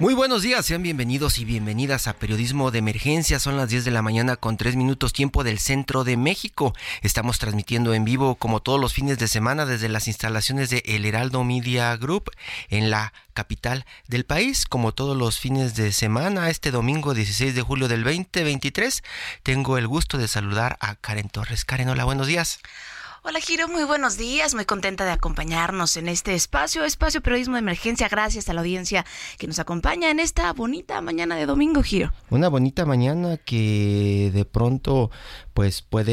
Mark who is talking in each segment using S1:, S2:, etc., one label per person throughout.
S1: Muy buenos días, sean bienvenidos y bienvenidas a Periodismo de Emergencia. Son las 10 de la mañana con 3 minutos tiempo del centro de México. Estamos transmitiendo en vivo como todos los fines de semana desde las instalaciones de El Heraldo Media Group en la capital del país. Como todos los fines de semana, este domingo 16 de julio del 2023, tengo el gusto de saludar a Karen Torres. Karen, hola, buenos días.
S2: Hola Giro, muy buenos días, muy contenta de acompañarnos en este espacio, espacio periodismo de emergencia, gracias a la audiencia que nos acompaña en esta bonita mañana de domingo, Giro.
S1: Una bonita mañana que de pronto pues puede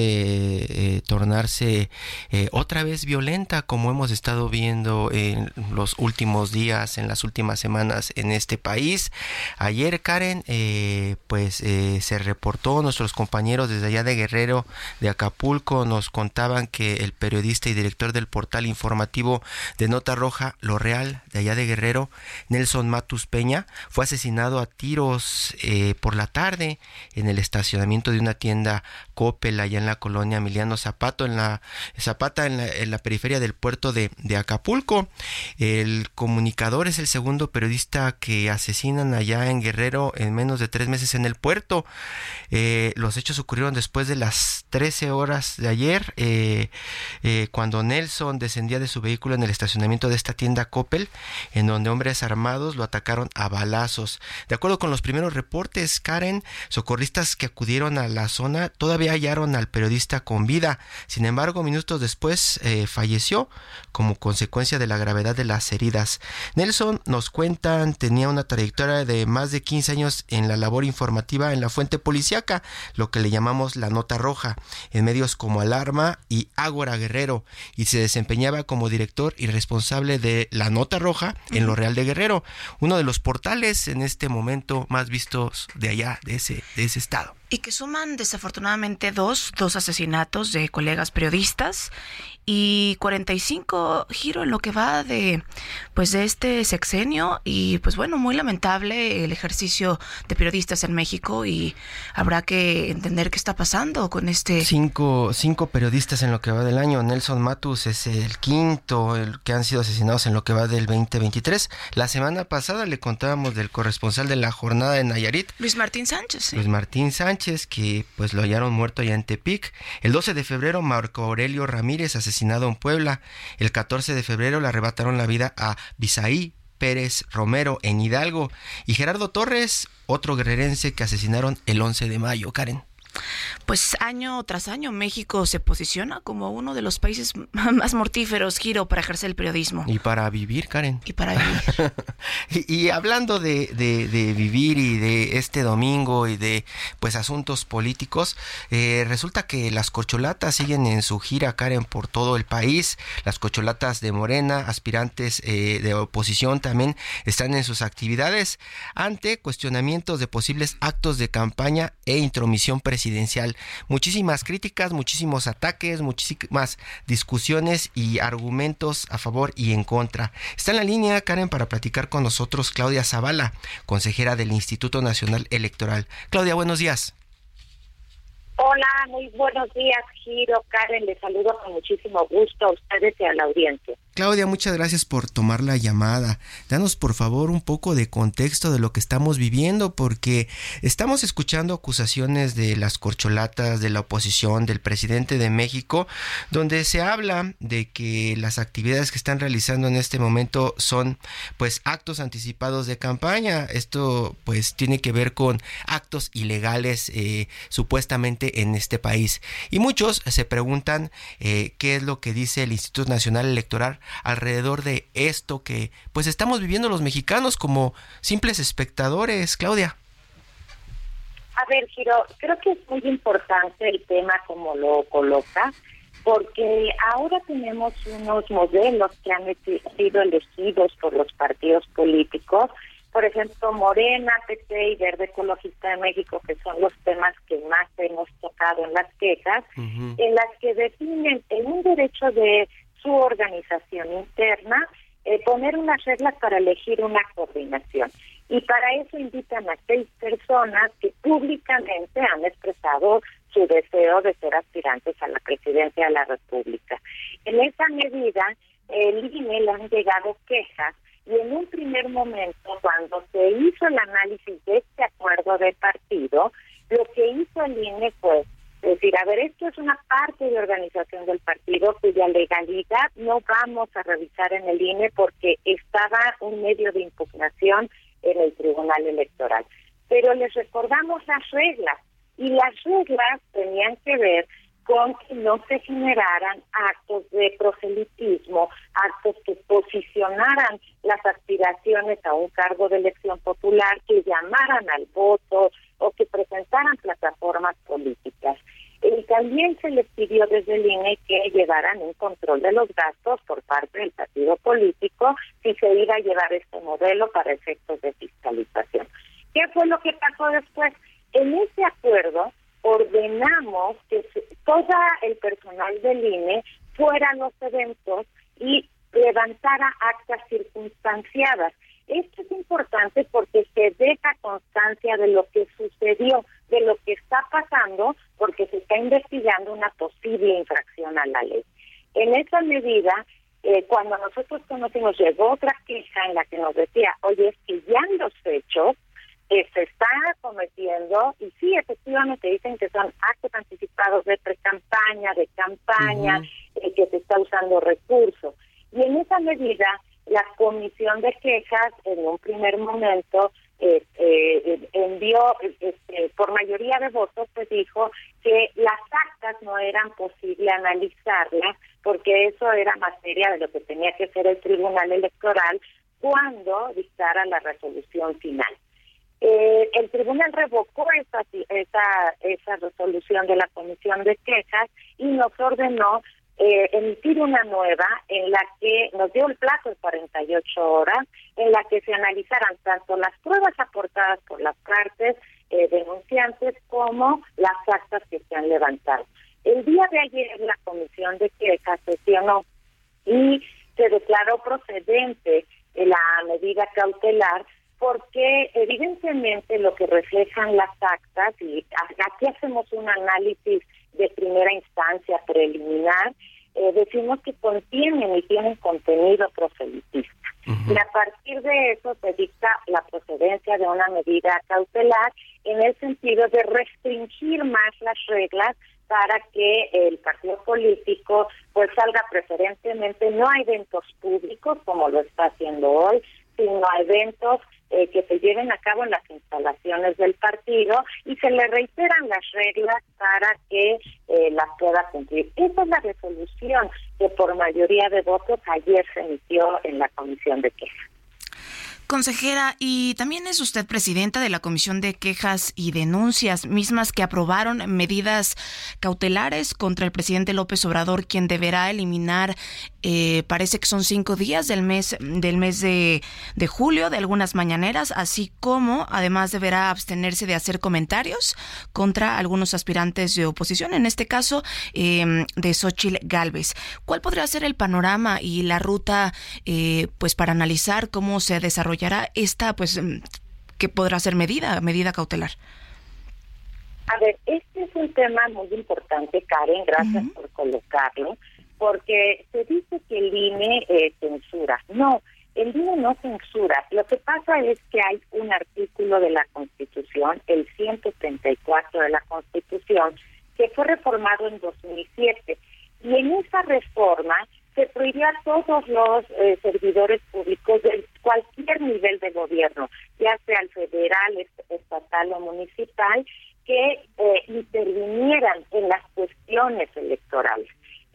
S1: eh, tornarse eh, otra vez violenta como hemos estado viendo en los últimos días, en las últimas semanas en este país. Ayer Karen eh, pues se reportó, nuestros compañeros desde allá de Guerrero, de Acapulco, nos contaban que el periodista y director del portal informativo de Nota Roja, Lo Real, de allá de Guerrero, Nelson Matus Peña, fue asesinado a tiros por la tarde en el estacionamiento de una tienda Allá en la colonia Emiliano Zapato, en la Zapata, en la, periferia del puerto de, Acapulco. El comunicador es el segundo periodista que asesinan allá en Guerrero en menos de tres meses en el puerto. Eh, los hechos ocurrieron después de las 13 horas de ayer. Eh, eh, cuando Nelson descendía de su vehículo en el estacionamiento de esta tienda Coppel, en donde hombres armados lo atacaron a balazos. De acuerdo con los primeros reportes, Karen, socorristas que acudieron a la zona todavía hallaron al periodista con vida. Sin embargo, minutos después eh, falleció como consecuencia de la gravedad de las heridas. Nelson, nos cuentan, tenía una trayectoria de más de 15 años en la labor informativa en la fuente policiaca, lo que le llamamos la nota roja, en medios como Alarma y Agua Guerrero y se desempeñaba como director y responsable de La Nota Roja en Lo Real de Guerrero, uno de los portales en este momento más vistos de allá, de ese, de ese estado.
S2: Y que suman desafortunadamente dos, dos asesinatos de colegas periodistas y 45 giro en lo que va de pues de este sexenio. Y pues bueno muy lamentable el ejercicio de periodistas en México y habrá que entender qué está pasando con este
S1: cinco cinco periodistas en lo que va del año. Nelson Matus es el quinto el que han sido asesinados en lo que va del 2023 la semana pasada le contábamos del corresponsal de la jornada de Nayarit
S2: Luis Martín Sánchez
S1: Luis Martín Sánchez que pues lo hallaron muerto allá en Tepic el 12 de febrero Marco Aurelio Ramírez asesinado en Puebla. El 14 de febrero le arrebataron la vida a Bisaí Pérez Romero en Hidalgo y Gerardo Torres, otro guerrerense que asesinaron el 11 de mayo. Karen.
S2: Pues año tras año México se posiciona como uno de los países más mortíferos, giro, para ejercer el periodismo.
S1: Y para vivir, Karen.
S2: Y para vivir.
S1: y, hablando de, vivir y de este domingo y de pues asuntos políticos, eh, resulta que las cocholatas siguen en su gira, Karen, por todo el país. Las cocholatas de Morena, aspirantes eh, de oposición también están en sus actividades ante cuestionamientos de posibles actos de campaña e intromisión presidencial Muchísimas críticas, muchísimos ataques, muchísimas discusiones y argumentos a favor y en contra. Está en la línea, Karen, para platicar con nosotros Claudia Zavala, consejera del Instituto Nacional Electoral. Claudia, buenos días.
S3: Hola, muy buenos días, Giro, Karen, les saludo con muchísimo gusto a ustedes y a la audiencia.
S1: Claudia, muchas gracias por tomar la llamada. Danos por favor un poco de contexto de lo que estamos viviendo porque estamos escuchando acusaciones de las corcholatas de la oposición del presidente de México donde se habla de que las actividades que están realizando en este momento son pues actos anticipados de campaña. Esto pues tiene que ver con actos ilegales eh, supuestamente en este país. Y muchos se preguntan eh, qué es lo que dice el Instituto Nacional Electoral alrededor de esto que pues estamos viviendo los mexicanos como simples espectadores, Claudia.
S3: A ver, Giro, creo que es muy importante el tema como lo coloca, porque ahora tenemos unos modelos que han sido elegidos por los partidos políticos, por ejemplo, Morena, PT y Verde Ecologista de México, que son los temas que más hemos tocado en las quejas, en las que definen en un derecho de su organización interna, eh, poner unas reglas para elegir una coordinación. Y para eso invitan a seis personas que públicamente han expresado su deseo de ser aspirantes a la presidencia de la República. En esa medida, el INE le han llegado quejas y en un primer momento, cuando se hizo el análisis de este acuerdo de partido, lo que hizo el INE fue es decir, a ver, esto es una parte de organización del partido cuya legalidad no vamos a revisar en el INE porque estaba un medio de impugnación en el Tribunal Electoral. Pero les recordamos las reglas y las reglas tenían que ver con que no se generaran actos de proselitismo, actos que posicionaran las aspiraciones a un cargo de elección popular, que llamaran al voto o que presentaran plataformas políticas. Y también se les pidió desde el INE que llevaran un control de los gastos por parte del partido político si se iba a llevar este modelo para efectos de fiscalización. ¿Qué fue lo que pasó después? En ese acuerdo ordenamos que todo el personal del INE fuera a los eventos y levantara actas circunstanciadas. Esto es importante porque se deja constancia de lo que sucedió, de lo que está pasando, porque se está investigando una posible infracción a la ley. En esa medida, eh, cuando nosotros conocimos, llegó otra queja en la que nos decía, oye, es que ya en los hechos se está cometiendo, y sí, efectivamente dicen que son actos anticipados de pre-campaña, de campaña, eh, que se está usando recursos. Y en esa medida, la comisión de quejas, en un primer momento, eh, eh, envió, este, por mayoría de votos, pues dijo que las actas no eran posible analizarlas, porque eso era materia de lo que tenía que hacer el Tribunal Electoral cuando dictara la resolución final. Eh, el tribunal revocó esa, esa, esa resolución de la comisión de quejas y nos ordenó eh, emitir una nueva en la que nos dio el plazo de 48 horas, en la que se analizaran tanto las pruebas aportadas por las partes eh, denunciantes como las actas que se han levantado. El día de ayer la comisión de quejas sesionó y se declaró procedente la medida cautelar porque evidentemente lo que reflejan las actas, y aquí hacemos un análisis de primera instancia preliminar, eh, decimos que contienen y tienen contenido proselitista. Y a partir de eso se dicta la procedencia de una medida cautelar en el sentido de restringir más las reglas para que el partido político pues salga preferentemente no a eventos públicos como lo está haciendo hoy, sino a eventos eh, que se lleven a cabo en las instalaciones del partido y se le reiteran las reglas para que eh, las pueda cumplir. Esa es la resolución que por mayoría de votos ayer se emitió en la comisión de quejas.
S2: Consejera, y también es usted presidenta de la Comisión de Quejas y Denuncias, mismas que aprobaron medidas cautelares contra el presidente López Obrador, quien deberá eliminar, eh, parece que son cinco días del mes del mes de, julio de algunas mañaneras, así como además deberá abstenerse de hacer comentarios contra algunos aspirantes de oposición, en este caso em, de Xochitl Galvez. ¿Cuál podría ser el panorama y la ruta, eh, pues, para analizar cómo se desarrolla desarrollará esta, pues, mm, que podrá ser medida, medida cautelar?
S3: A ver, este es un tema muy importante, Karen, gracias por colocarlo, porque se dice que el INE eh, censura. No, el INE no censura. Lo que pasa es que hay un artículo de la Constitución, el 134 de la Constitución, que fue reformado en 2007. Y en esa reforma se prohibió a todos los eh, servidores públicos de cualquier nivel de gobierno, ya sea el federal, estatal o municipal, que eh, intervinieran en las cuestiones electorales.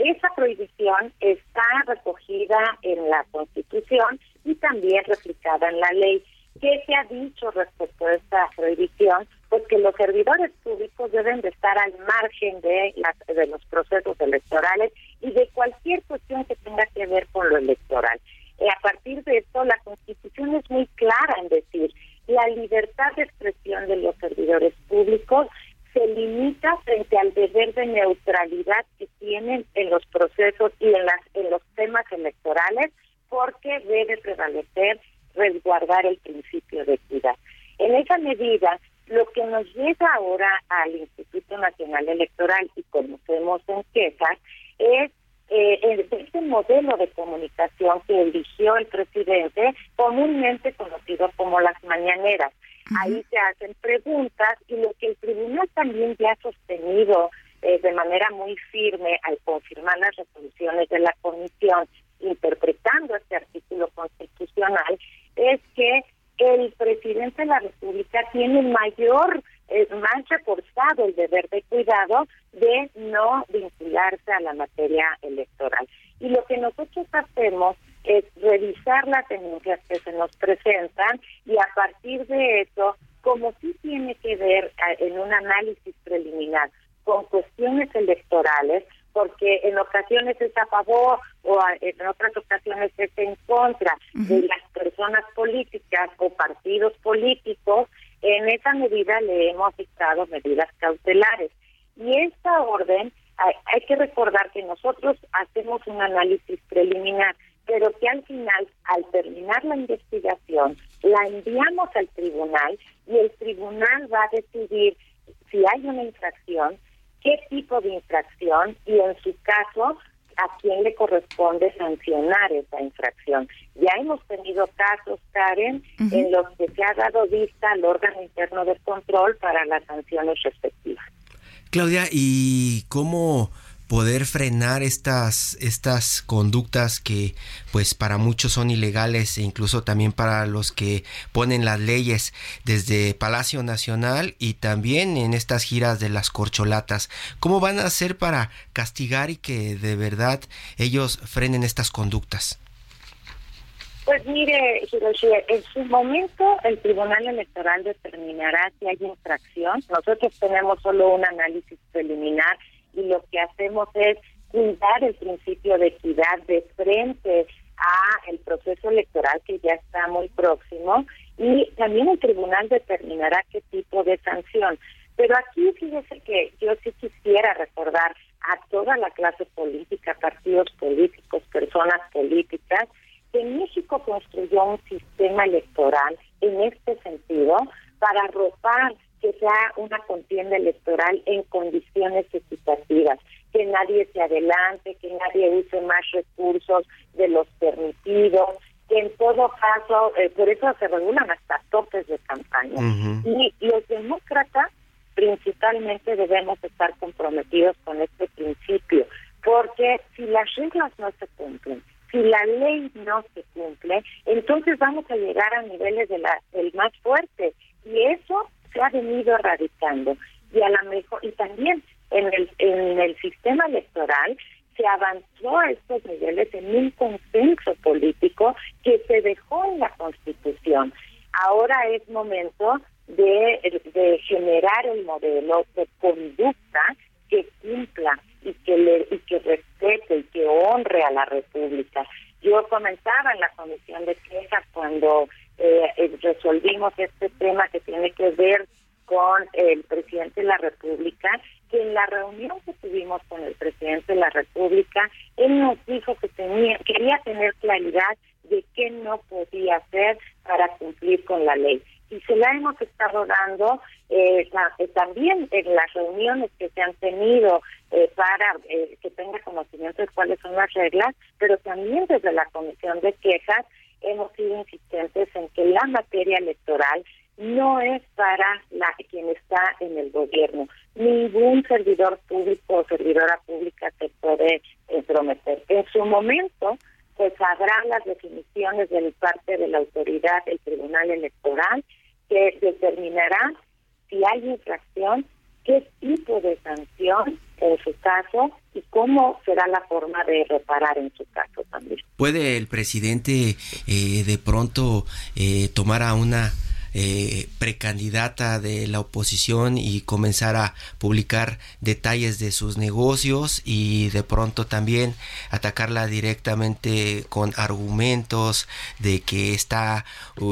S3: Esa prohibición está recogida en la Constitución y también replicada en la ley. ¿Qué se ha dicho respecto a esta prohibición? Pues que los servidores públicos deben de estar al margen de, las, de los procesos electorales y de cualquier cuestión que tenga que ver con lo electoral. Y a partir de esto, la Constitución es muy clara en decir la libertad de expresión de los servidores públicos se limita frente al deber de neutralidad que tienen en los procesos y en, las, en los temas electorales, porque debe prevalecer resguardar el principio de equidad. En esa medida, lo que nos llega ahora al Instituto Nacional Electoral y conocemos en quejas es eh, este modelo de comunicación que eligió el presidente, comúnmente conocido como las mañaneras. Ahí se hacen preguntas y lo que el tribunal también ya ha sostenido eh, de manera muy firme al confirmar las resoluciones de la comisión interpretando este artículo constitucional es que el presidente de la República tiene mayor, eh, más reforzado el deber de cuidado de no vincularse a la materia electoral. Y lo que nosotros hacemos es revisar las denuncias que se nos presentan y a partir de eso, como sí tiene que ver en un análisis preliminar con cuestiones electorales, porque en ocasiones es a favor o en otras ocasiones es en contra de las personas políticas o partidos políticos, en esa medida le hemos dictado medidas cautelares. Y esta orden, hay, hay que recordar que nosotros hacemos un análisis preliminar, pero que al final, al terminar la investigación, la enviamos al tribunal y el tribunal va a decidir si hay una infracción, qué tipo de infracción y en su caso a quién le corresponde sancionar esa infracción. Ya hemos tenido casos, Karen, en los que se ha dado vista al órgano interno de control para las sanciones respectivas.
S1: Claudia, ¿y cómo poder frenar estas, estas conductas que pues para muchos son ilegales e incluso también para los que ponen las leyes desde Palacio Nacional y también en estas giras de las corcholatas. ¿Cómo van a hacer para castigar y que de verdad ellos frenen estas conductas?
S3: Pues mire, Hiroshi, en su momento el Tribunal Electoral determinará si hay infracción. Nosotros tenemos solo un análisis preliminar y lo que hacemos es cuidar el principio de equidad de frente a el proceso electoral que ya está muy próximo y también el tribunal determinará qué tipo de sanción. Pero aquí fíjese que yo sí quisiera recordar a toda la clase política, partidos políticos, personas políticas, que México construyó un sistema electoral en este sentido para arropar que sea una contienda electoral en condiciones equitativas, que nadie se adelante, que nadie use más recursos de los permitidos, que en todo caso, eh, por eso se regulan hasta topes de campaña. Y los demócratas principalmente debemos estar comprometidos con este principio, porque si las reglas no se cumplen, si la ley no se cumple, entonces vamos a llegar a niveles de la, del más fuerte y eso ha venido erradicando y a la mejor y también en el en el sistema electoral se avanzó a estos niveles en un consenso político que se dejó en la Constitución. Ahora es momento de, de generar el modelo de conducta que cumpla y que le, y que respete y que honre a la República. Yo comentaba en la comisión de quejas cuando eh, eh, resolvimos este tema que tiene que ver con el presidente de la República, que en la reunión que tuvimos con el presidente de la República, él nos dijo que tenía, quería tener claridad de qué no podía hacer para cumplir con la ley. Y se la hemos estado dando eh, eh también en las reuniones que se han tenido eh, para eh, que tenga conocimiento de cuáles son las reglas, pero también desde la Comisión de Quejas hemos sido insistentes en que la materia electoral no es para la quien está en el gobierno. Ningún servidor público o servidora pública se puede prometer. En su momento, pues habrá las definiciones de parte de la autoridad del Tribunal Electoral que determinará si hay infracción, qué tipo de sanción en su caso y cómo será la forma de reparar en su caso también.
S1: ¿Puede el presidente eh, de pronto eh, tomar a una eh, precandidata de la oposición y comenzar a publicar detalles de sus negocios y de pronto también atacarla directamente con argumentos de que está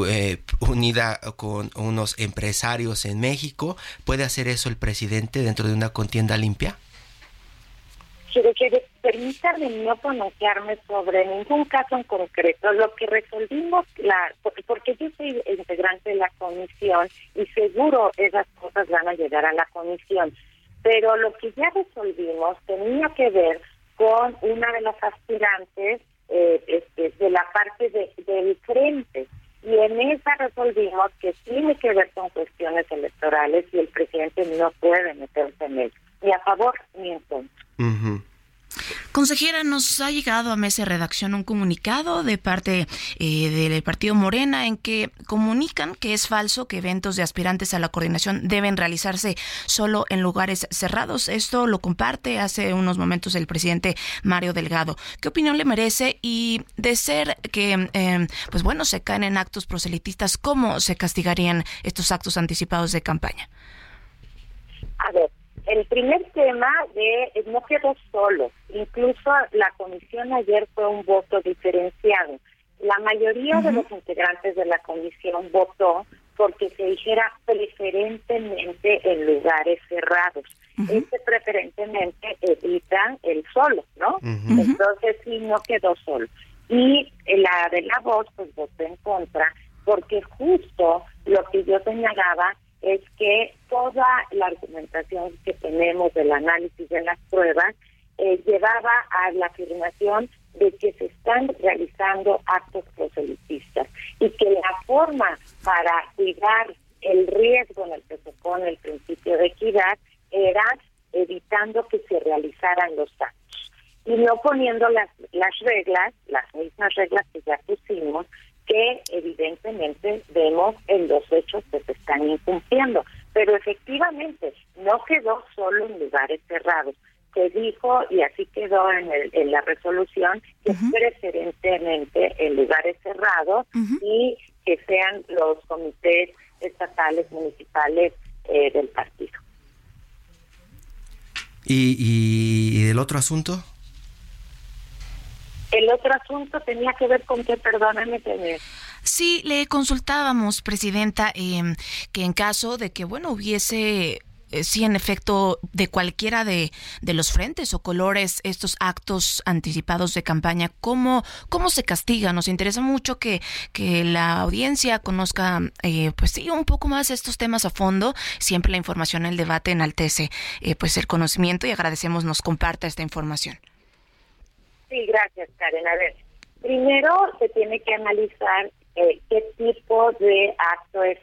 S1: eh, unida con unos empresarios en México. ¿Puede hacer eso el presidente dentro de una contienda limpia?
S3: Quiere, permítanme no pronunciarme sobre ningún caso en concreto. Lo que resolvimos, la porque yo soy integrante de la comisión y seguro esas cosas van a llegar a la comisión, pero lo que ya resolvimos tenía que ver con una de las aspirantes eh, este, de la parte de, del frente. Y en esa resolvimos que tiene que ver con cuestiones electorales y el presidente no puede meterse en eso, ni a favor ni en contra.
S2: Consejera, nos ha llegado a Mesa de Redacción un comunicado de parte eh, del Partido Morena en que comunican que es falso que eventos de aspirantes a la coordinación deben realizarse solo en lugares cerrados. Esto lo comparte hace unos momentos el presidente Mario Delgado. ¿Qué opinión le merece? Y de ser que, eh, pues bueno, se caen en actos proselitistas, ¿cómo se castigarían estos actos anticipados de campaña?
S3: A ver, el primer tema de no quedó solo, incluso la comisión ayer fue un voto diferenciado. La mayoría de los integrantes de la comisión votó porque se dijera preferentemente en lugares cerrados. Este preferentemente evita el solo, ¿no? Entonces sí, no quedó solo. Y la de la voz, pues votó en contra, porque justo lo que yo señalaba es que toda la argumentación que tenemos del análisis de las pruebas eh, llevaba a la afirmación de que se están realizando actos proselitistas y que la forma para cuidar el riesgo en el que se pone el principio de equidad era evitando que se realizaran los actos. Y no poniendo las, las reglas, las mismas reglas que ya pusimos, que evidentemente vemos en los hechos que se están incumpliendo. Pero efectivamente no quedó solo en lugares cerrados. Se dijo, y así quedó en, en la resolución, que preferentemente en lugares cerrados y que sean los comités estatales, municipales eh, del partido.
S1: ¿Y, ¿Y el otro asunto?
S3: El otro asunto tenía que ver con que, perdóname, tener.
S2: Sí, le consultábamos, Presidenta, em, que en caso de que, bueno, hubiese eh, sí, en efecto, de cualquiera de, de, los frentes o colores, estos actos anticipados de campaña, ¿cómo, cómo se castiga? Nos interesa mucho que, que la audiencia conozca, eh, pues sí, un poco más estos temas a fondo. Siempre la información, el debate enaltece eh, pues el conocimiento y agradecemos nos comparta esta información.
S3: Sí, gracias, Karen. A ver, primero se tiene que analizar eh, qué tipo de acto es.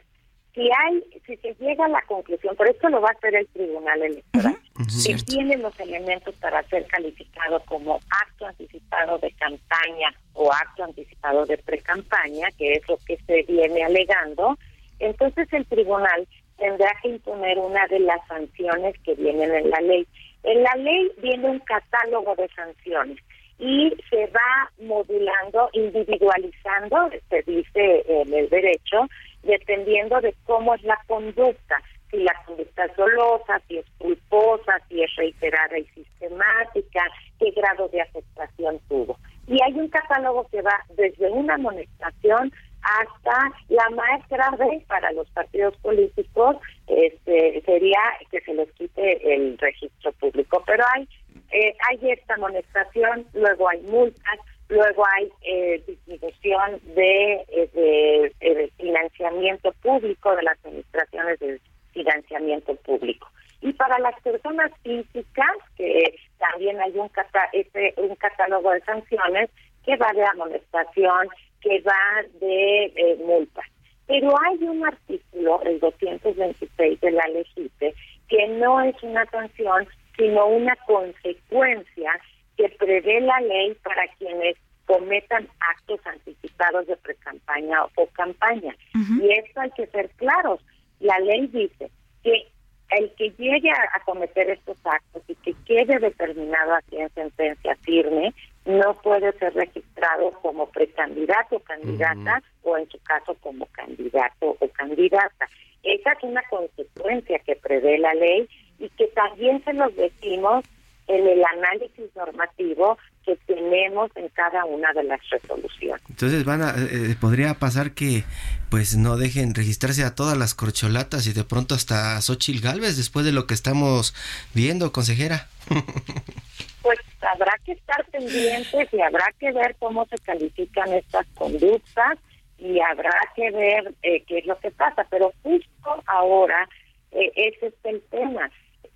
S3: Si hay, si se llega a la conclusión, por esto lo va a hacer el Tribunal Electoral, si tiene los elementos para ser calificado como acto anticipado de campaña o acto anticipado de pre-campaña, que es lo que se viene alegando, entonces el Tribunal tendrá que imponer una de las sanciones que vienen en la ley. En la ley viene un catálogo de sanciones y se va modulando, individualizando, se dice en el derecho, dependiendo de cómo es la conducta, si la conducta es dolosa, si es culposa, si es reiterada y sistemática, qué grado de afectación tuvo. Y hay un catálogo que va desde una amonestación hasta la más grave para los partidos políticos este, sería que se les quite el registro público. Pero hay eh, hay esta amonestación, luego hay multas, luego hay eh, disminución de, eh, de, financiamiento público de las administraciones de financiamiento público. Y para las personas físicas que también hay un, este, catálogo de sanciones que va de amonestación, que va de, de multas. Pero hay un artículo, el 226 de la LEGIPE, que no es una sanción, sino una consecuencia que prevé la ley para quienes cometan actos anticipados de precampaña o campaña. Y esto hay que ser claros. La ley dice que el que llegue a, cometer estos actos y que quede determinado aquí en sentencia firme, no puede ser registrado como precandidato o candidata o en su caso como candidato o candidata. Esa es una consecuencia que prevé la ley y que también se los decimos en el análisis normativo que tenemos en cada una de las resoluciones.
S1: Entonces van a, eh, podría pasar que pues no dejen registrarse a todas las corcholatas y de pronto hasta a Xochitl Galvez después de lo que estamos viendo, consejera.
S3: pues habrá que estar pendientes y habrá que ver cómo se califican estas conductas y habrá que ver eh, qué es lo que pasa, pero justo ahora eh, ese es el tema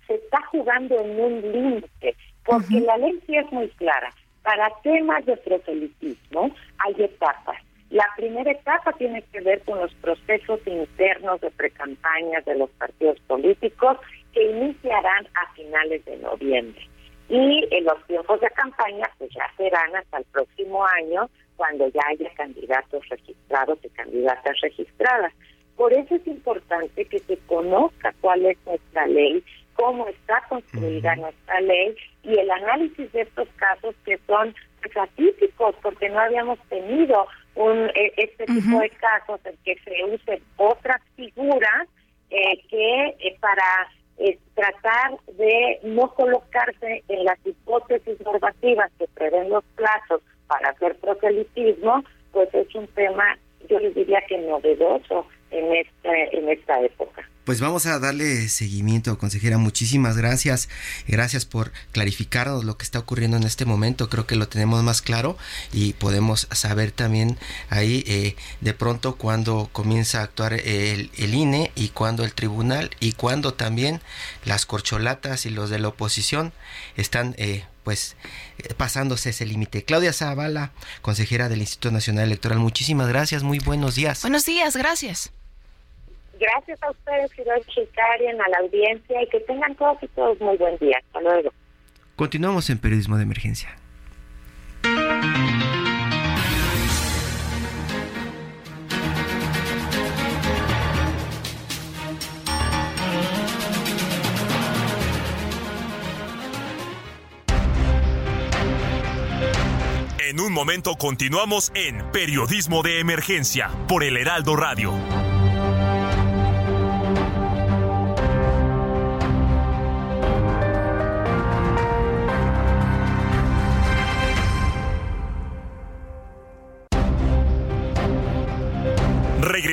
S3: se está jugando en un límite, porque la ley sí es muy clara. Para temas de proselitismo hay etapas. La primera etapa tiene que ver con los procesos internos de precampañas de los partidos políticos que iniciarán a finales de noviembre. Y en los tiempos de campaña pues ya serán hasta el próximo año cuando ya haya candidatos registrados y candidatas registradas. Por eso es importante que se conozca cuál es nuestra ley, cómo está construida nuestra ley y el análisis de estos casos que son pues, atípicos porque no habíamos tenido un e, este tipo de casos en que se usen otras figuras eh, que eh, para eh, tratar de no colocarse en las hipótesis normativas que prevén los plazos para hacer proselitismo, pues es un tema, yo les diría que novedoso en esta, en esta época.
S1: Pues vamos a darle seguimiento, consejera. Muchísimas gracias. Gracias por clarificarnos lo que está ocurriendo en este momento. Creo que lo tenemos más claro y podemos saber también ahí eh, de pronto cuando comienza a actuar el, INE y cuando el tribunal y cuando también las corcholatas y los de la oposición están eh, pues eh, pasándose ese límite. Claudia Zavala, consejera del Instituto Nacional Electoral, muchísimas gracias, muy buenos días.
S2: Buenos días, gracias.
S3: Gracias a ustedes, Hiroshi Karen, a la audiencia y que tengan todos y todos muy buen día. Hasta luego.
S1: Continuamos en Periodismo de Emergencia.
S4: En un momento continuamos en Periodismo de Emergencia por el Heraldo Radio.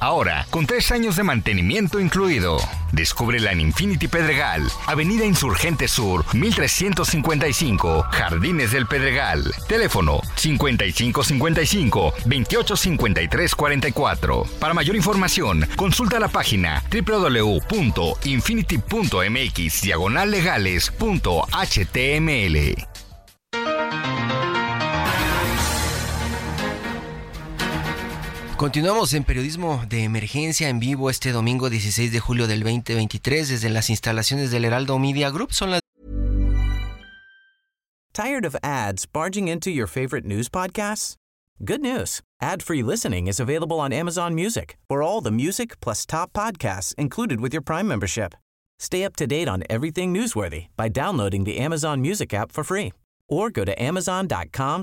S5: Ahora, con tres años de mantenimiento incluido. Descúbrela en Infinity Pedregal, Avenida Insurgente Sur, 1355, Jardines del Pedregal. Teléfono 5555-285344. Para mayor información, consulta la página www.infinity.mx legales.html.
S1: Continuamos en periodismo de emergencia en vivo este domingo 16 de julio del 2023 desde las instalaciones del Heraldo Media Group. Son las
S6: Tired of ads barging into your favorite news podcasts? Good news. Ad-free listening is available on Amazon Music. For all the music plus top podcasts included with your Prime membership. Stay up to date on everything newsworthy by downloading the Amazon Music app for free or go to amazon.com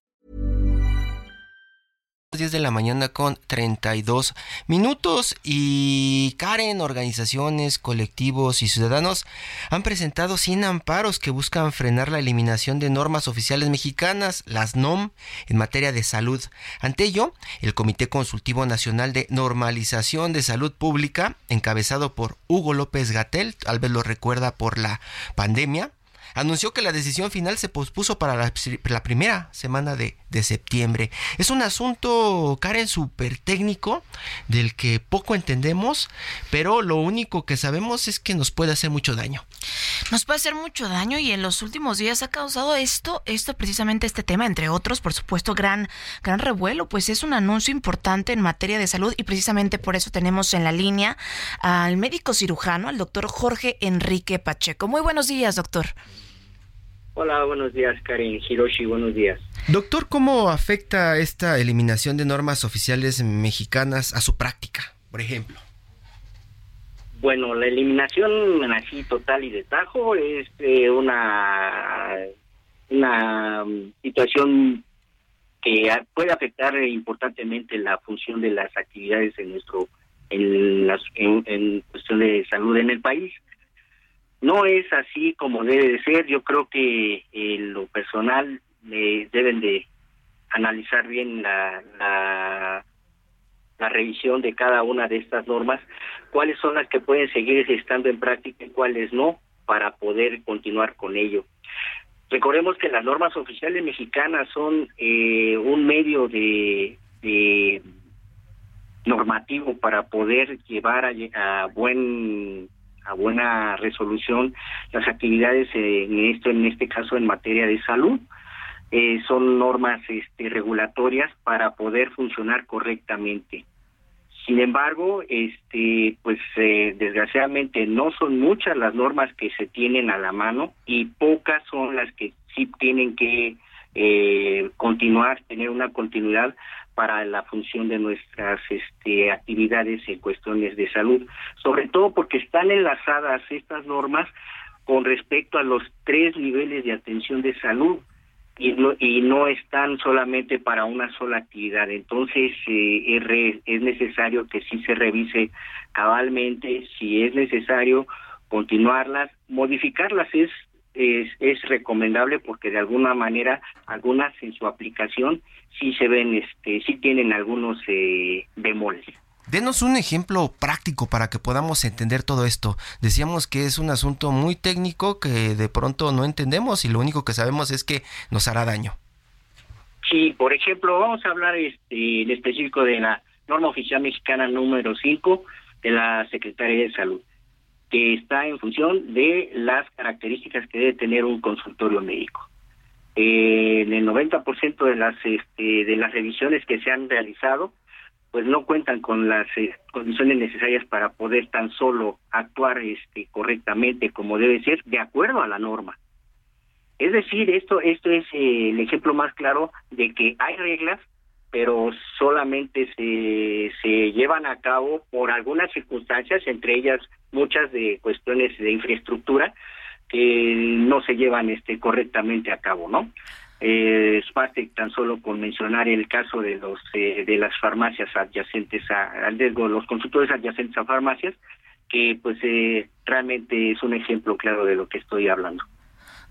S1: 10 de la mañana con 32 minutos y Karen, organizaciones, colectivos y ciudadanos han presentado 100 amparos que buscan frenar la eliminación de normas oficiales mexicanas, las NOM, en materia de salud. Ante ello, el Comité Consultivo Nacional de Normalización de Salud Pública, encabezado por Hugo López Gatel, tal vez lo recuerda por la pandemia, anunció que la decisión final se pospuso para la, primera semana de, septiembre. Es un asunto, Karen, súper técnico del que poco entendemos, pero lo único que sabemos es que nos puede hacer mucho daño.
S2: Nos puede hacer mucho daño y en los últimos días ha causado esto, esto precisamente este tema, entre otros, por supuesto, gran, gran revuelo, pues es un anuncio importante en materia de salud y precisamente por eso tenemos en la línea al médico cirujano, al doctor Jorge Enrique Pacheco. Muy buenos días, doctor.
S7: Hola, buenos días, Karen Hiroshi, buenos días.
S1: Doctor, ¿cómo afecta esta eliminación de normas oficiales mexicanas a su práctica, por ejemplo?
S7: Bueno, la eliminación así total y de tajo es eh, una, una situación que puede afectar importantemente la función de las actividades en nuestro en, las, en cuestión de salud en el país no es así como debe de ser. Yo creo que en lo personal eh, deben de analizar bien la, la, la, revisión de cada una de estas normas, cuáles son las que pueden seguir estando en práctica y cuáles no, para poder continuar con ello. Recordemos que las normas oficiales mexicanas son eh, un medio de, de normativo para poder llevar a buen a buena resolución las actividades en esto en este caso en materia de salud. Eh, son normas este, regulatorias para poder funcionar correctamente. Sin embargo este pues eh, desgraciadamente no son muchas las normas que se tienen a la mano y pocas son las que sí tienen que eh, continuar tener una continuidad para la función de nuestras este, actividades en cuestiones de salud, sobre todo porque están enlazadas estas normas con respecto a los tres niveles de atención de salud y no, y no están solamente para una sola actividad. Entonces eh, es, es necesario que sí se revise cabalmente, si es necesario continuarlas, modificarlas es es, es recomendable porque de alguna manera algunas en su aplicación sí se ven, este, sí tienen algunos eh, bemoles.
S1: Denos un ejemplo práctico para que podamos entender todo esto. Decíamos que es un asunto muy técnico que de pronto no entendemos y lo único que sabemos es que nos hará daño.
S7: Sí, por ejemplo, vamos a hablar este, en específico de la norma oficial mexicana número 5 de la Secretaría de Salud que está en función de las características que debe tener un consultorio médico. Eh, en el 90% de las este, de las revisiones que se han realizado, pues no cuentan con las eh, condiciones necesarias para poder tan solo actuar este, correctamente como debe ser, de acuerdo a la norma. Es decir, esto esto es eh, el ejemplo más claro de que hay reglas pero solamente se, se llevan a cabo por algunas circunstancias, entre ellas muchas de cuestiones de infraestructura que no se llevan este correctamente a cabo, ¿no? Eh, es parte tan solo con mencionar el caso de los eh, de las farmacias adyacentes a, los consultores adyacentes a farmacias que pues eh, realmente es un ejemplo claro de lo que estoy hablando.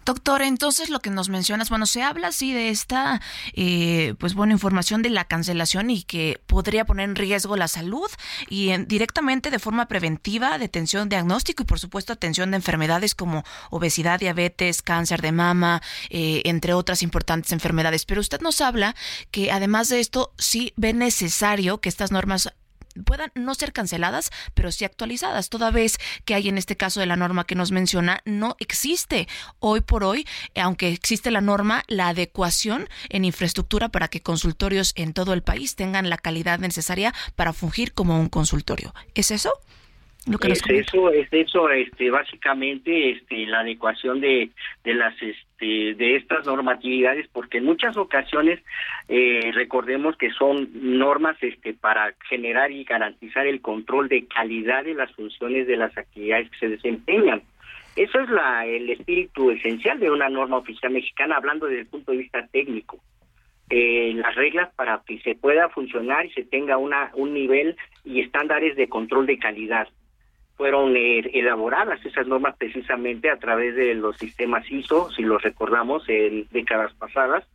S2: Doctor, entonces lo que nos mencionas, bueno, se habla así de esta, eh, pues bueno, información de la cancelación y que podría poner en riesgo la salud y directamente de forma preventiva, detención, diagnóstico y por supuesto atención de enfermedades como obesidad, diabetes, cáncer de mama, eh, entre otras importantes enfermedades. Pero usted nos habla que además de esto sí ve necesario que estas normas puedan no ser canceladas, pero sí actualizadas, toda vez que hay en este caso de la norma que nos menciona, no existe hoy por hoy, aunque existe la norma, la adecuación en infraestructura para que consultorios en todo el país tengan la calidad necesaria para fungir como un consultorio. ¿Es eso?
S7: Es eso, es eso, este, básicamente, este, la adecuación de, de las, este, de estas normatividades, porque en muchas ocasiones eh, recordemos que son normas, este, para generar y garantizar el control de calidad de las funciones de las actividades que se desempeñan. Eso es la, el espíritu esencial de una norma oficial mexicana, hablando desde el punto de vista técnico. Eh, las reglas para que se pueda funcionar y se tenga una, un nivel y estándares de control de calidad fueron eh, elaboradas esas normas precisamente a través de los sistemas ISO, si los recordamos, en décadas pasadas,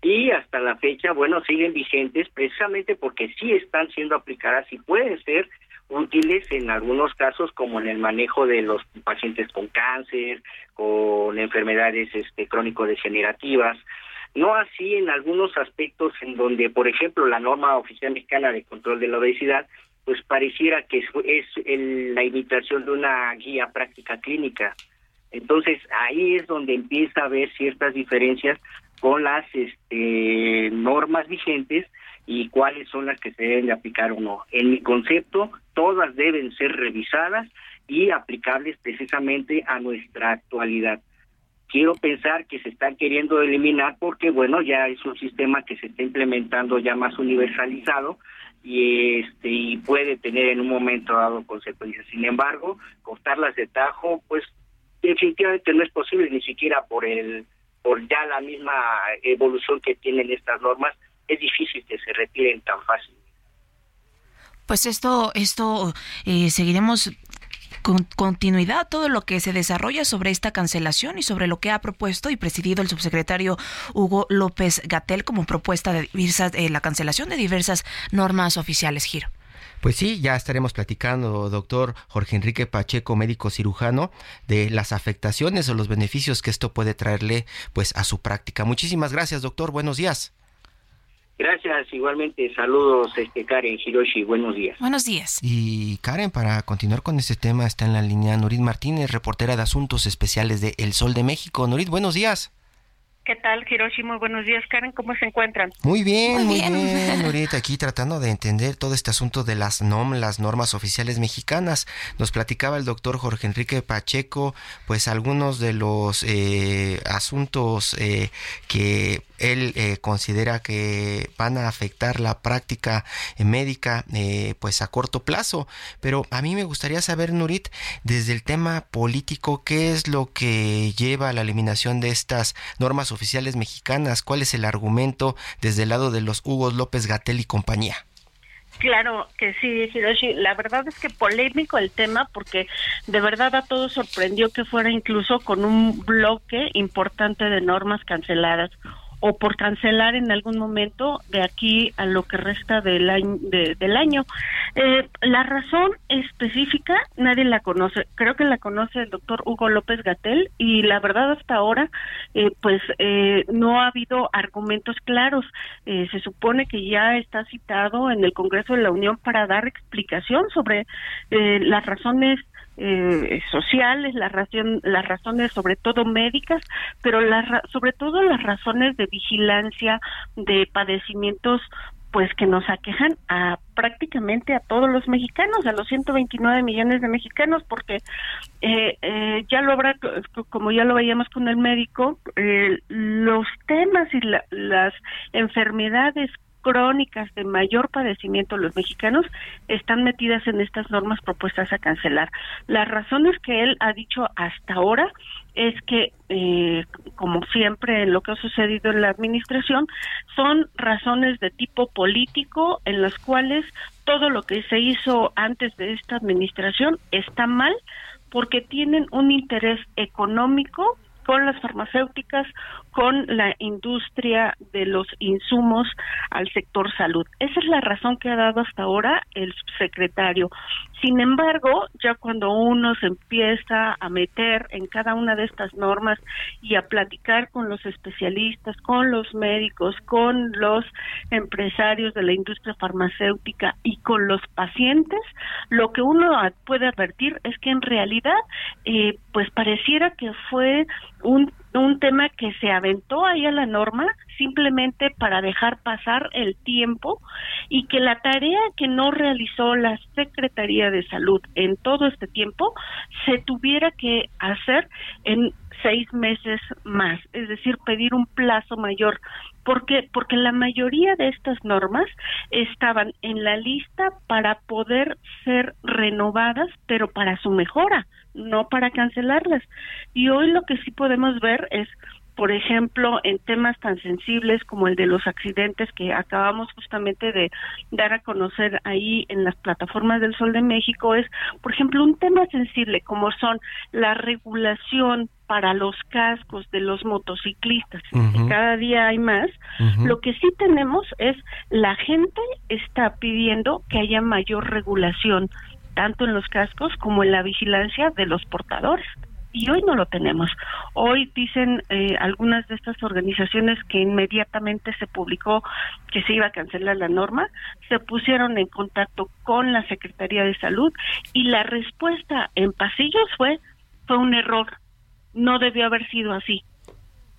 S7: y hasta la fecha, bueno, siguen vigentes precisamente porque sí están siendo aplicadas y pueden ser útiles en algunos casos como en el manejo de los pacientes con cáncer, con enfermedades este, crónico-degenerativas, no así en algunos aspectos en donde, por ejemplo, la norma oficial mexicana de control de la obesidad pues pareciera que es, la imitación de una guía práctica clínica. Entonces ahí es donde empieza a haber ciertas diferencias con las este, normas vigentes y cuáles son las que se deben de aplicar o no. En mi concepto, todas deben ser revisadas y aplicables precisamente a nuestra actualidad. Quiero pensar que se están queriendo eliminar porque, bueno, ya es un sistema que se está implementando ya más universalizado y este y puede tener en un momento dado consecuencias. Sin embargo, cortarlas de tajo, pues definitivamente no es posible ni siquiera por el por ya la misma evolución que tienen estas normas, es difícil que se retiren tan fácil.
S2: Pues esto, esto eh, seguiremos con continuidad todo lo que se desarrolla sobre esta cancelación y sobre lo que ha propuesto y presidido el subsecretario Hugo López Gatel como propuesta de eh, la cancelación de diversas normas oficiales, Giro.
S1: Pues sí, ya estaremos platicando, doctor Jorge Enrique Pacheco, médico cirujano, de las afectaciones o los beneficios que esto puede traerle pues a su práctica. Muchísimas gracias, doctor. Buenos días.
S7: Gracias, igualmente saludos este Karen Hiroshi, buenos días.
S2: Buenos días.
S1: Y Karen, para continuar con este tema está en la línea Norit Martínez, reportera de Asuntos Especiales de El Sol de México. Norit, buenos días.
S8: ¿Qué tal, Hiroshi? Muy buenos días, Karen. ¿Cómo se encuentran?
S1: Muy bien, muy, bien, Aquí tratando de entender todo este asunto de las NOM, las normas oficiales mexicanas. Nos platicaba el doctor Jorge Enrique Pacheco, pues algunos de los eh, asuntos eh, que él eh, considera que van a afectar la práctica médica pues a corto plazo. Pero a mí me gustaría saber, Nurit, desde el tema político, ¿qué es lo que lleva a la eliminación de estas normas oficiales mexicanas. ¿Cuál es el argumento desde el lado de los Hugo López Gatel y compañía?
S8: Claro que sí, Hiroshi. La verdad es que polémico el tema porque de verdad a todos sorprendió que fuera incluso con un bloque importante de normas canceladas o por cancelar en algún momento de aquí a lo que resta del año. del año. Eh, la razón específica nadie la conoce. Creo que la conoce el doctor Hugo López Gatel y la verdad hasta ahora eh, pues eh, no ha habido argumentos claros. se supone que ya está citado en el Congreso de la Unión para dar explicación sobre las razones eh, sociales, las, las razones sobre todo médicas, pero sobre todo las razones de vigilancia de padecimientos pues que nos aquejan a prácticamente a todos los mexicanos, a los 129 millones de mexicanos, porque eh, eh, ya lo habrá, como ya lo veíamos con el médico, eh, los temas y las enfermedades crónicas de mayor padecimiento los mexicanos están metidas en estas normas propuestas a cancelar. Las razones que él ha dicho hasta ahora es que, eh, como siempre en lo que ha sucedido en la administración, son razones de tipo político en las cuales todo lo que se hizo antes de esta administración está mal porque tienen un interés económico con las farmacéuticas, con la industria de los insumos al sector salud. Esa es la razón que ha dado hasta ahora el subsecretario. Sin embargo, ya cuando uno se empieza a meter en cada una de estas normas y a platicar con los especialistas, con los médicos, con los empresarios de la industria farmacéutica y con los pacientes, lo que uno puede advertir es que en realidad, eh, pues pareciera que fue un un tema que se aventó ahí a la norma simplemente para dejar pasar el tiempo y que la tarea que no realizó la Secretaría de Salud en todo este tiempo se tuviera que hacer en seis meses más, es decir, pedir un plazo mayor. ¿Por qué? Porque la mayoría de estas normas estaban en la lista para poder ser renovadas, pero para su mejora, no para cancelarlas. Y hoy lo que sí podemos ver es por ejemplo, en temas tan sensibles como el de los accidentes que acabamos justamente de dar a conocer ahí en las plataformas del Sol de México, es, por ejemplo, un tema sensible como son la regulación para los cascos de los motociclistas, que cada día hay más, lo que sí tenemos es la gente está pidiendo que haya mayor regulación tanto en los cascos como en la vigilancia de los portadores y hoy no lo tenemos. Hoy dicen eh, algunas de estas organizaciones que inmediatamente se publicó que se iba a cancelar la norma, se pusieron en contacto con la Secretaría de Salud y la respuesta en pasillos fue fue un error. No debió haber sido así.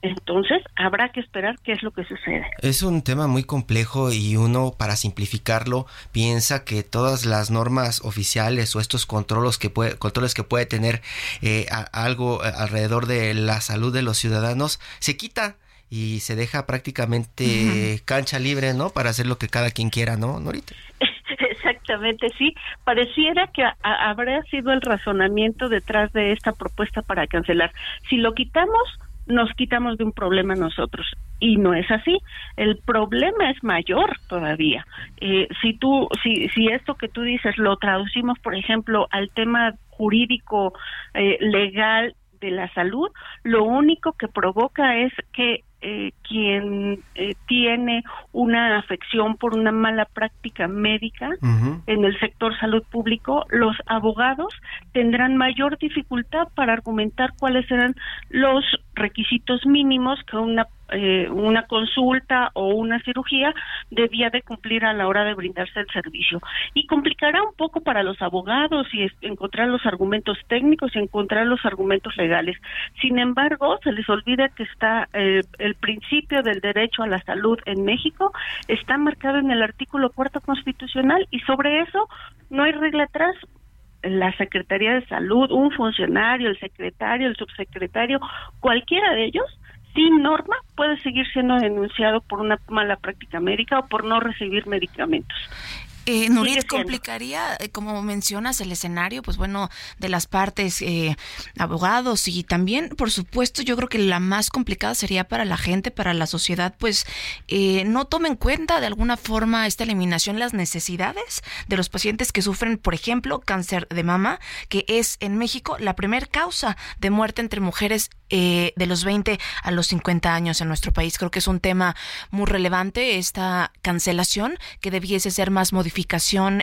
S8: Entonces, habrá que esperar qué es lo que sucede.
S1: Es un tema muy complejo y uno, para simplificarlo, piensa que todas las normas oficiales o estos controles que puede, controles que puede tener eh, algo eh, alrededor de la salud de los ciudadanos se quita y se deja prácticamente cancha libre, ¿no? Para hacer lo que cada quien quiera, ¿no, Norita?
S8: Exactamente, sí. Pareciera que habrá sido el razonamiento detrás de esta propuesta para cancelar. Si lo quitamos, nos quitamos de un problema nosotros. Y no es así. El problema es mayor todavía. Eh, si tú si si esto que tú dices lo traducimos por ejemplo al tema jurídico eh, legal de la salud lo único que provoca es que eh, quien eh, tiene una afección por una mala práctica médica en el sector salud público, los abogados tendrán mayor dificultad para argumentar cuáles serán los requisitos mínimos que una eh, una consulta o una cirugía debía de cumplir a la hora de brindarse el servicio. Y complicará un poco para los abogados y encontrar los argumentos técnicos y encontrar los argumentos legales. Sin embargo, se les olvida que está eh, el principio del derecho a la salud en México, está marcado en el artículo cuarto constitucional y sobre eso no hay regla atrás la Secretaría de Salud, un funcionario, el secretario, el subsecretario, cualquiera de ellos sin norma puede seguir siendo denunciado por una mala práctica médica o por no recibir medicamentos.
S2: Eh, Nurit, complicaría, eh, como mencionas, el escenario, pues bueno, de las partes eh, abogados y también, por supuesto, yo creo que la más complicada sería para la gente, para la sociedad, pues eh, no tome en cuenta de alguna forma esta eliminación las necesidades de los pacientes que sufren, por ejemplo, cáncer de mama, que es en México la primera causa de muerte entre mujeres eh, de los 20 a los 50 años en nuestro país. Creo que es un tema muy relevante esta cancelación que debiese ser más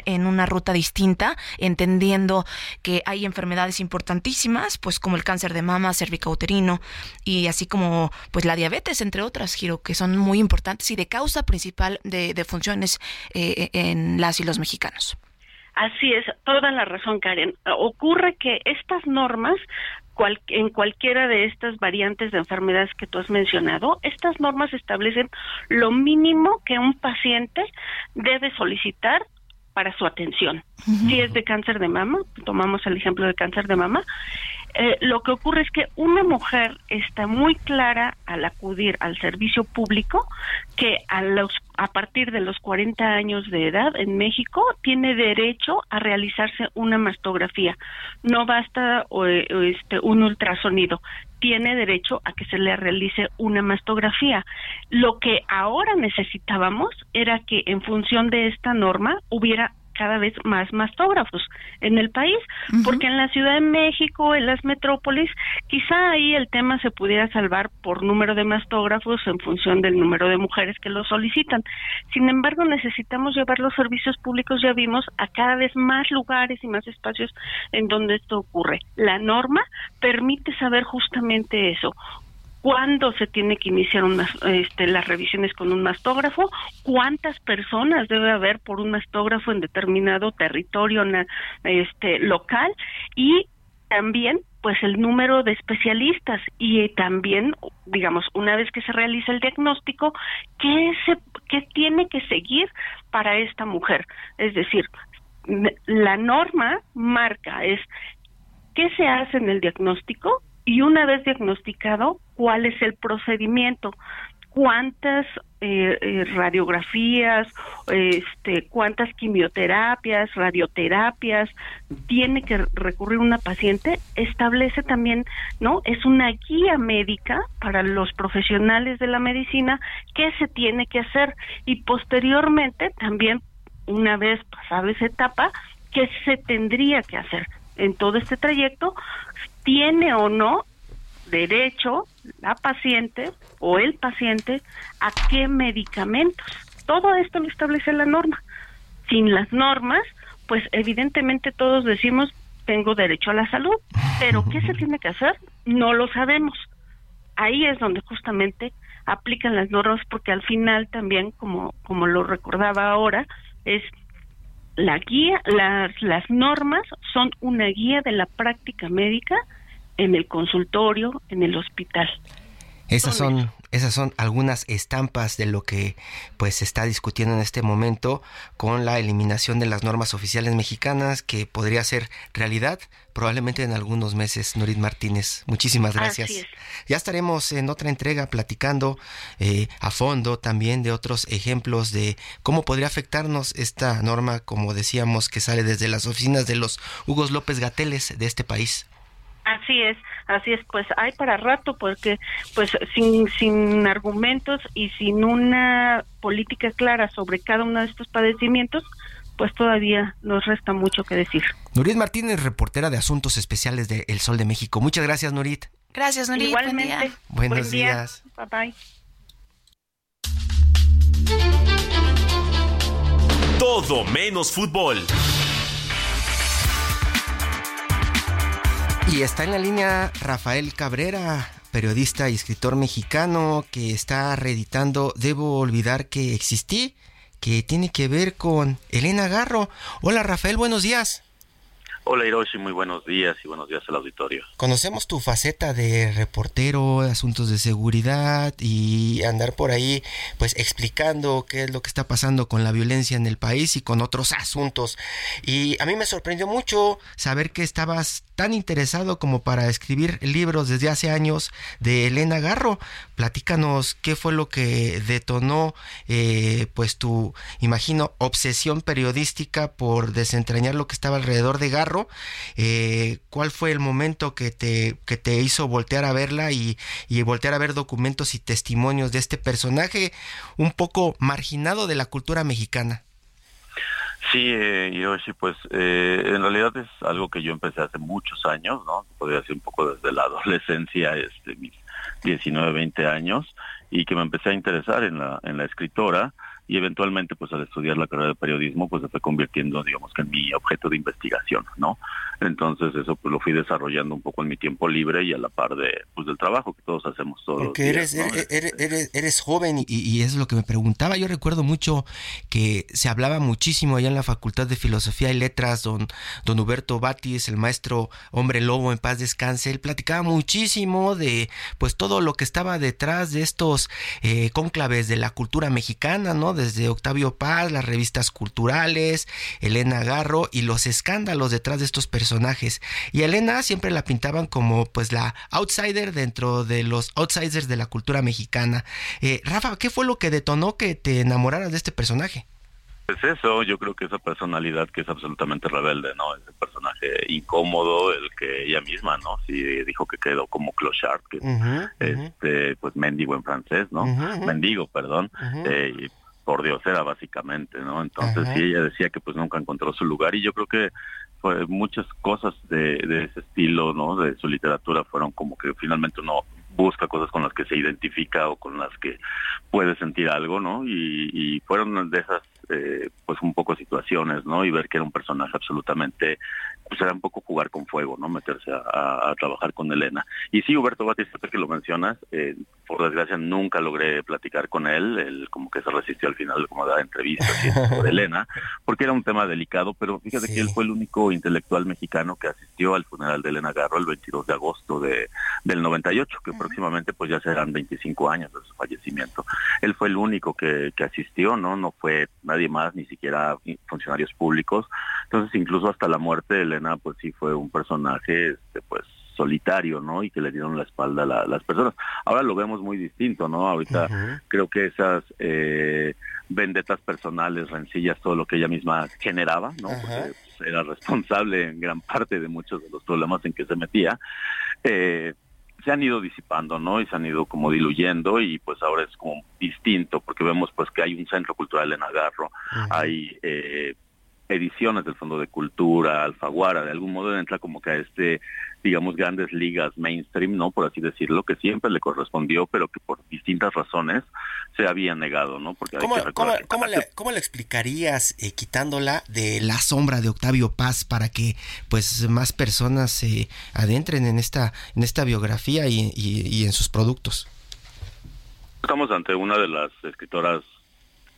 S2: en una ruta distinta, entendiendo que hay enfermedades importantísimas, pues como el cáncer de mama, cervicouterino y así como pues la diabetes, entre otras, Giro, que son muy importantes y de causa principal de, funciones eh, en las y los mexicanos.
S8: Así es, toda la razón, Karen. Ocurre que estas normas en cualquiera de estas variantes de enfermedades que tú has mencionado, estas normas establecen lo mínimo que un paciente debe solicitar para su atención. Si es de cáncer de mama, tomamos el ejemplo de cáncer de mama, eh, lo que ocurre es que una mujer muy clara al acudir al servicio público que a los a partir de los 40 años de edad en México tiene derecho a realizarse una mastografía. No basta este un ultrasonido, tiene derecho a que se le realice una mastografía. Lo que ahora necesitábamos era que en función de esta norma hubiera cada vez más mastógrafos en el país, porque en la Ciudad de México, en las metrópolis, quizá ahí el tema se pudiera salvar por número de mastógrafos en función del número de mujeres que lo solicitan. Sin embargo, necesitamos llevar los servicios públicos, ya vimos, a cada vez más lugares y más espacios en donde esto ocurre. La norma permite saber justamente eso cuándo se tiene que iniciar este, las revisiones con un mastógrafo, cuántas personas debe haber por un mastógrafo en determinado territorio este, local y también pues el número de especialistas y también, digamos, una vez que se realiza el diagnóstico, qué se qué tiene que seguir para esta mujer. Es decir, la norma marca es qué se hace en el diagnóstico y una vez diagnosticado, cuál es el procedimiento cuántas eh, eh, radiografías, este, cuántas quimioterapias, radioterapias tiene que recurrir una paciente, establece también, ¿no? Es una guía médica para los profesionales de la medicina qué se tiene que hacer y posteriormente también una vez pasada esa etapa, qué se tendría que hacer. En todo este trayecto, tiene o no derecho la paciente o el paciente a qué medicamentos. Todo esto lo establece la norma. Sin las normas, pues evidentemente todos decimos tengo derecho a la salud, pero ¿qué se tiene que hacer? No lo sabemos. Ahí es donde justamente aplican las normas porque al final también, como, como lo recordaba ahora, es la guía, las, las normas son una guía de la práctica médica en el consultorio, en el hospital.
S1: Esas son, esas son algunas estampas de lo que pues se está discutiendo en este momento con la eliminación de las normas oficiales mexicanas que podría ser realidad probablemente en algunos meses. Nurit Martínez, muchísimas gracias. Ya estaremos en otra entrega platicando eh, a fondo también de otros ejemplos de cómo podría afectarnos esta norma, como decíamos, que sale desde las oficinas de los Hugos López Gateles de este país.
S8: Así es, así es, pues hay para rato porque pues sin, sin argumentos y sin una política clara sobre cada uno de estos padecimientos, pues todavía nos resta mucho que decir.
S1: Nurit Martínez, reportera de Asuntos Especiales de El Sol de México. Muchas gracias, Nurit.
S2: Gracias, Nurit.
S8: Igualmente.
S1: Buenos días.
S8: Bye bye.
S4: Todo menos fútbol.
S1: Y está en la línea Rafael Cabrera, periodista y escritor mexicano que está reeditando Debo olvidar que existí, que tiene que ver con Elena Garro. Hola Rafael, buenos días.
S9: Hola Hiroshi, muy buenos días y buenos días al auditorio.
S1: Conocemos tu faceta de reportero, asuntos de seguridad y andar por ahí pues explicando qué es lo que está pasando con la violencia en el país y con otros asuntos. Y a mí me sorprendió mucho saber que estabas tan interesado como para escribir libros desde hace años de Elena Garro. Platícanos qué fue lo que detonó eh, pues tu, imagino, obsesión periodística por desentrañar lo que estaba alrededor de Garro eh, ¿Cuál fue el momento que te, que te hizo voltear a verla y, voltear a ver documentos y testimonios de este personaje un poco marginado de la cultura mexicana?
S9: Sí, eh, pues eh, en realidad es algo que yo empecé hace muchos años, ¿no? Podría ser un poco desde la adolescencia, este, mis 19, 20 años, y que me empecé a interesar en la, en la escritora y eventualmente pues al estudiar la carrera de periodismo pues se fue convirtiendo digamos que en mi objeto de investigación, ¿no? Entonces eso pues lo fui desarrollando un poco en mi tiempo libre y a la par de pues del trabajo que todos hacemos todos
S1: Porque eres, eres, eres, joven y, y, es lo que me preguntaba. Yo recuerdo mucho que se hablaba muchísimo allá en la Facultad de Filosofía y Letras, don, don Huberto Batis, el maestro hombre lobo en paz descanse, él platicaba muchísimo de pues todo lo que estaba detrás de estos eh, cónclaves de la cultura mexicana, ¿no? Desde Octavio Paz, las revistas culturales, Elena Garro y los escándalos detrás de estos personajes. Y Elena siempre la pintaban como pues la outsider dentro de los outsiders de la cultura mexicana. Eh, Rafa, ¿qué fue lo que detonó que te enamoraras de este personaje?
S9: Pues eso, yo creo que esa personalidad que es absolutamente rebelde, ¿no? Ese personaje incómodo, el que ella misma, ¿no? Sí dijo que quedó como clochard, que este, pues mendigo en francés, ¿no? Mendigo, perdón. Eh, por Dios era básicamente, ¿no? Entonces sí, ella decía que pues nunca encontró su lugar y yo creo que pues, muchas cosas de, de ese estilo, ¿no? De su literatura fueron como que finalmente uno busca cosas con las que se identifica o con las que puede sentir algo, ¿no? Y, y fueron de esas, eh, pues un poco situaciones, ¿no? Y ver que era un personaje absolutamente pues era un poco jugar con fuego, ¿no? Meterse a, trabajar con Elena. Y sí, Huberto Batista, que lo mencionas, eh, por desgracia nunca logré platicar con él, él como que se resistió al final como de dar entrevistas con Elena, porque era un tema delicado, pero fíjate que él fue el único intelectual mexicano que asistió al funeral de Elena Garro el 22 de agosto de, del 98, que próximamente pues ya serán 25 años de su fallecimiento. Él fue el único que, que asistió, ¿no? No fue nadie más, ni siquiera funcionarios públicos. Entonces incluso hasta la muerte de Elena pues sí fue un personaje este, pues solitario, ¿no? Y que le dieron la espalda a las personas. Ahora lo vemos muy distinto, ¿no? Ahorita creo que esas eh, vendetas personales, rencillas, todo lo que ella misma generaba, ¿no? Porque pues, era responsable en gran parte de muchos de los problemas en que se metía. Eh, se han ido disipando, ¿no? Y se han ido como diluyendo y pues ahora es como distinto porque vemos pues que hay un centro cultural en Agarro, hay eh, ediciones del Fondo de Cultura, Alfaguara, de algún modo entra como que a este, digamos, grandes ligas mainstream, ¿no? Por así decirlo, que siempre le correspondió, pero que por distintas razones se había negado, ¿no?
S1: Porque ¿Cómo, le, explicarías, eh, quitándola de la sombra de Octavio Paz, para que pues más personas se adentren en esta, en esta biografía y, y en sus productos?
S9: Estamos ante una de las escritoras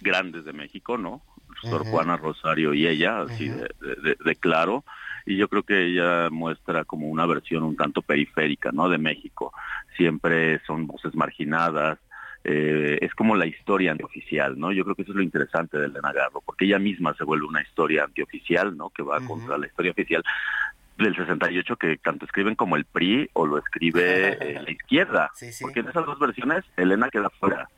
S9: grandes de México, ¿no? Sor Juana Rosario y ella, así de, claro, y yo creo que ella muestra como una versión un tanto periférica, ¿no? De México. Siempre son voces marginadas, eh, es como la historia antioficial, ¿no? Yo creo que eso es lo interesante de Elena Garro, porque ella misma se vuelve una historia antioficial, ¿no? Que va contra la historia oficial, del 68 que tanto escriben como el PRI o lo escribe eh, la izquierda. Porque en esas dos versiones Elena queda fuera.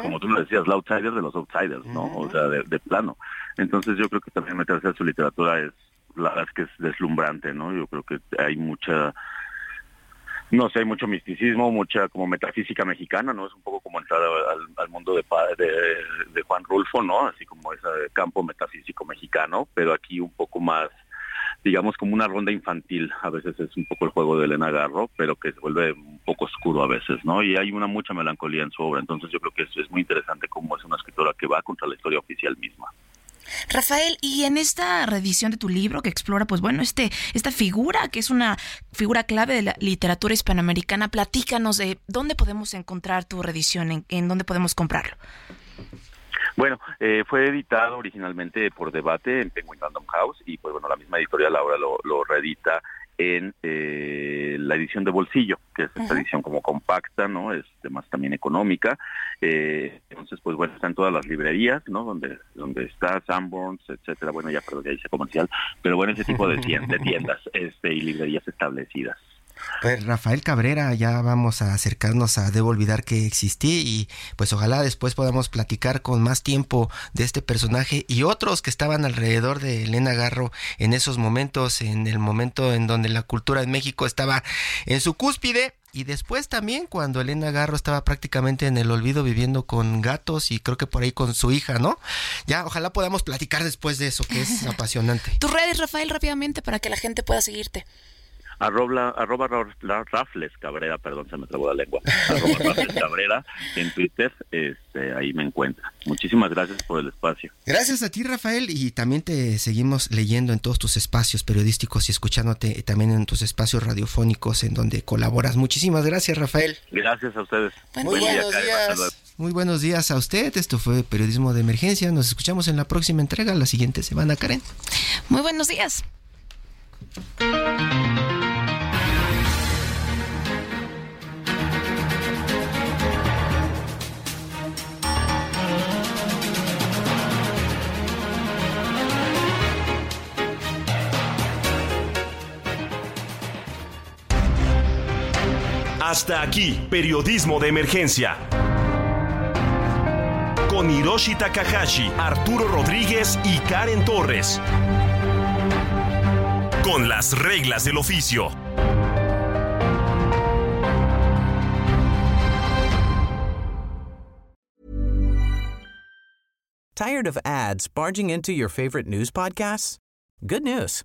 S9: Como tú lo decías, la outsider de los outsiders, ¿no? O sea, de, plano. Entonces yo creo que también meterse a su literatura es, la verdad es que es deslumbrante, ¿no? Yo creo que hay mucha no sé, hay mucho misticismo, mucha como metafísica mexicana, ¿no? Es un poco como entrar al, mundo de, de, de, Juan Rulfo, ¿no? Así como ese campo metafísico mexicano, pero aquí un poco más digamos, como una ronda infantil. A veces es un poco el juego de Elena Garro, pero que se vuelve un poco oscuro a veces, ¿no? Y hay una mucha melancolía en su obra. Entonces yo creo que es, es muy interesante cómo es una escritora que va contra la historia oficial misma.
S2: Rafael, y en esta reedición de tu libro que explora, pues bueno, este, esta figura que es una figura clave de la literatura hispanoamericana, platícanos de dónde podemos encontrar tu reedición, en, en dónde podemos comprarlo.
S9: Bueno, eh, fue editado originalmente por Debate en Penguin Random House y pues bueno, la misma editorial ahora lo, reedita en eh, la edición de bolsillo, que es esta edición como compacta, ¿no? Es más también económica. Eh, entonces, pues bueno, está en todas las librerías, ¿no? Donde donde está Sanborns, etcétera. Bueno, ya perdón, ya hice comercial, pero bueno, ese tipo de, de tiendas este, y librerías establecidas.
S1: Pues Rafael Cabrera, ya vamos a acercarnos a Debo Olvidar que existí y pues ojalá después podamos platicar con más tiempo de este personaje y otros que estaban alrededor de Elena Garro en esos momentos, en el momento en donde la cultura en México estaba en su cúspide. Y después también cuando Elena Garro estaba prácticamente en el olvido viviendo con gatos y creo que por ahí con su hija, ¿no? Ya, ojalá podamos platicar después de eso, que es apasionante.
S2: Tus redes, Rafael, rápidamente para que la gente pueda seguirte
S9: arroba, arroba Rafles Cabrera, perdón, se me trabó la lengua, arroba Rafles Cabrera en Twitter, este, ahí me encuentra. Muchísimas gracias por el espacio.
S1: Gracias a ti, Rafael, y también te seguimos leyendo en todos tus espacios periodísticos y escuchándote también en tus espacios radiofónicos en donde colaboras. Muchísimas gracias, Rafael.
S9: Gracias a ustedes.
S1: Muy buenos días. Muy buenos días a usted. Esto fue Periodismo de Emergencia. Nos escuchamos en la próxima entrega, la siguiente semana, Karen.
S2: Muy buenos días.
S4: Hasta aquí, periodismo de emergencia. Con Hiroshi Takahashi, Arturo Rodríguez y Karen Torres. Con las reglas del oficio.
S6: Tired of ads barging into your favorite news podcasts? Good news.